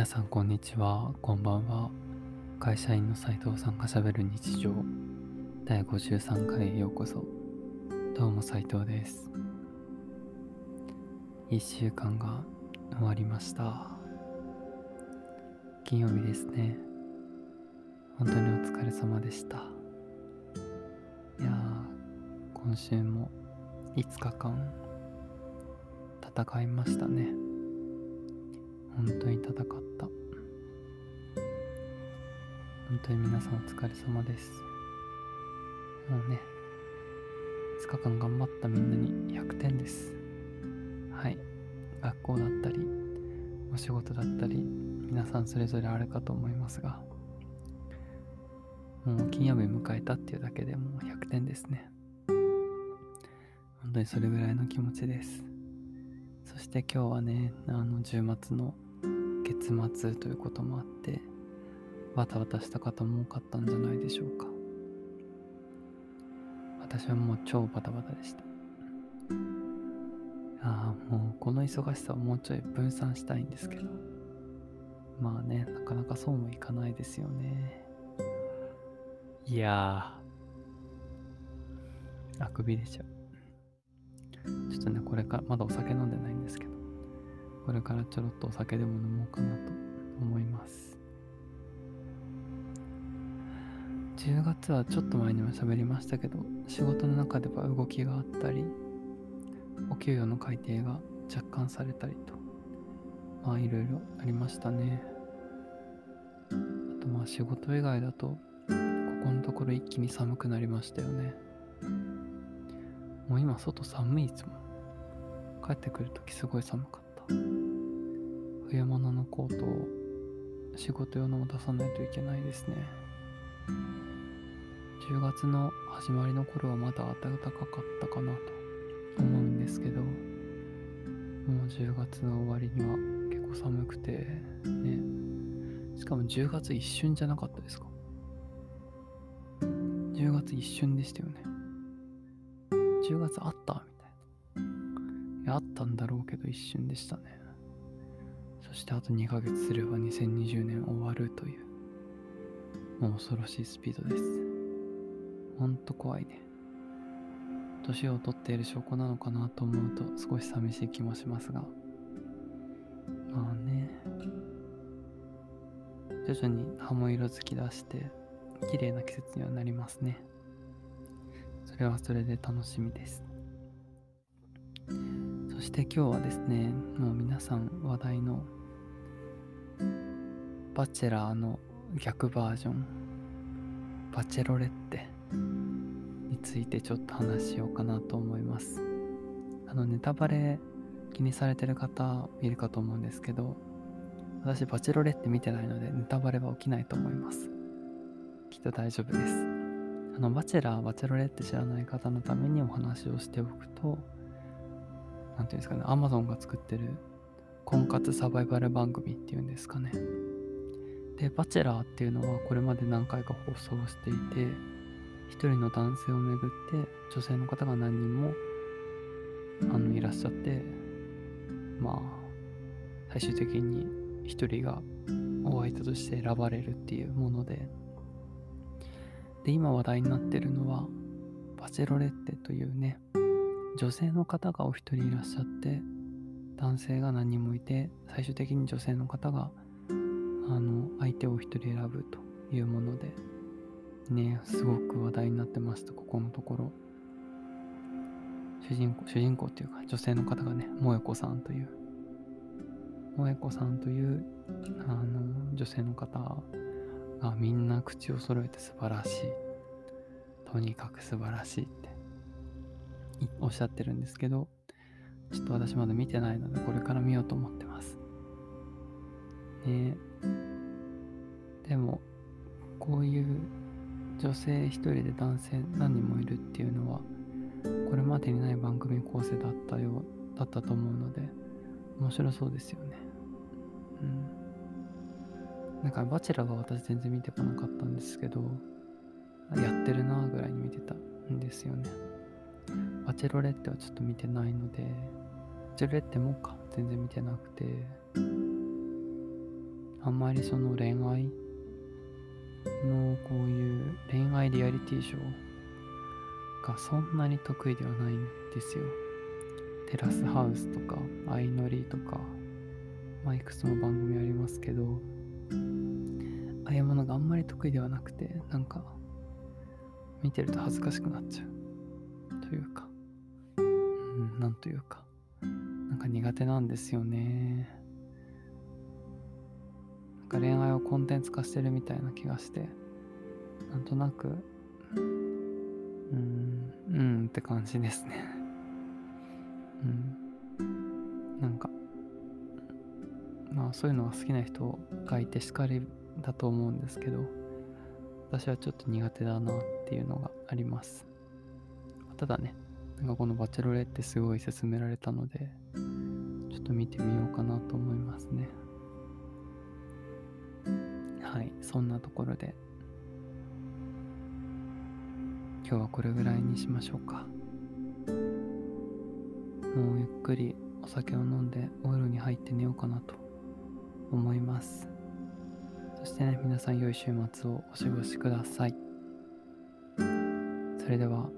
皆さんこんにちは。こんばんは。会社員の斉藤さんがしゃべる日常。第53回へようこそ。どうも斉藤です。1週間が終わりました。金曜日ですね。本当にお疲れ様でした。いや今週も5日間戦いましたね。本当に戦った。本当に皆さんお疲れ様です。もうね5日間頑張ったみんなに100点です。はい。学校だったりお仕事だったり皆さんそれぞれあるかと思いますがもう金曜日迎えたっていうだけでもう100点ですね。本当にそれぐらいの気持ちです。そして今日はねあの10月の月末ということもあってバタバタした方も多かったんじゃないでしょうか。私はもう超バタバタでした。ああもうこの忙しさをもうちょい分散したいんですけど。まあねなかなかそうもいかないですよね。いやー。あくび出ちゃう。ちょっとねこれからまだお酒飲んでないんですけどこれからちょろっとお酒でも飲もうかなと思います。10月はちょっと前にも喋りましたけど仕事の中では動きがあったりお給与の改定が若干されたりとまあいろいろありましたね。あとまあ仕事以外だとここのところ一気に寒くなりましたよね。もう今外寒いいつも帰ってくるときすごい寒かった。冬物のコートを仕事用のも出さないといけないですね。10月の始まりの頃はまだ暖かかったかなと思うんですけどもう10月の終わりには結構寒くてね。しかも10月一瞬じゃなかったですか？10月一瞬でしたよね。10月あった？みたいないあったんだろうけど一瞬でしたね。そしてあと2ヶ月すれば2020年終わるというもう恐ろしいスピードです。ほんと怖いね。年を取っている証拠なのかなと思うと少し寂しい気もしますが。まあね。徐々に葉も色づき出して綺麗な季節にはなりますね。れはそれで楽しみです。そして今日はですねもう皆さん話題のバチェラーの逆バージョンバチェロレッテについてちょっと話しようかなと思います。あのネタバレ気にされてる方いるかと思うんですけど私バチェロレッテ見てないのでネタバレは起きないと思います。きっと大丈夫です。のバチェラーバチェロレッテ知らない方のためにお話をしておくと何ていうんですかね、アマゾンが作ってる婚活サバイバル番組っていうんですかね。で、バチェラーっていうのはこれまで何回か放送していて、一人の男性をめぐって女性の方が何人もあのいらっしゃって、まあ、最終的に一人がお相手として選ばれるっていうもので、で、今話題になってるのは、バチェロレッテというね、女性の方がお一人いらっしゃって男性が何人もいて最終的に女性の方があの相手を一人選ぶというものでねすごく話題になってましたここのところ。主人公主人公っていうか女性の方がね萌子さんという萌子さんというあの女性の方がみんな口を揃えて素晴らしいとにかく素晴らしいっておっしゃってるんですけど、ちょっと私まだ見てないので、これから見ようと思ってます。ねでも、こういう女性一人で男性何人もいるっていうのは、これまでにない番組構成だったよう、だったと思うので、面白そうですよね。うん。なんか、バチェラーは私全然見てこなかったんですけど、やってるなぐらいに見てたんですよね。バチェロレッテはちょっと見てないので、バチェロレッテもか、全然見てなくて、あんまりその恋愛のこういう恋愛リアリティショーがそんなに得意ではないんですよ。テラスハウスとか、相乗りとか、まあ、いくつも番組ありますけど、ああいうものがあんまり得意ではなくて、なんか、見てると恥ずかしくなっちゃう。というか、うん、なんというか、なんか苦手なんですよね。なんか恋愛をコンテンツ化してるみたいな気がして、なんとなく、うん、うんって感じですね。うん。なんか、まあそういうのが好きな人がいてしかりだと思うんですけど、私はちょっと苦手だなっていうのがあります。ただね、なんかこのバチェロレってすごい勧められたので、ちょっと見てみようかなと思いますね。はい、そんなところで、今日はこれぐらいにしましょうか。もうゆっくりお酒を飲んでお風呂に入って寝ようかなと思います。そしてね皆さん良い週末をお過ごしください。それでは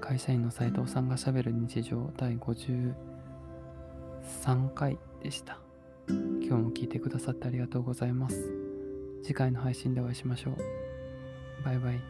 会社員の斉藤さんがしゃべる日常第53回でした。今日も聞いてくださってありがとうございます。次回の配信でお会いしましょう。バイバイ。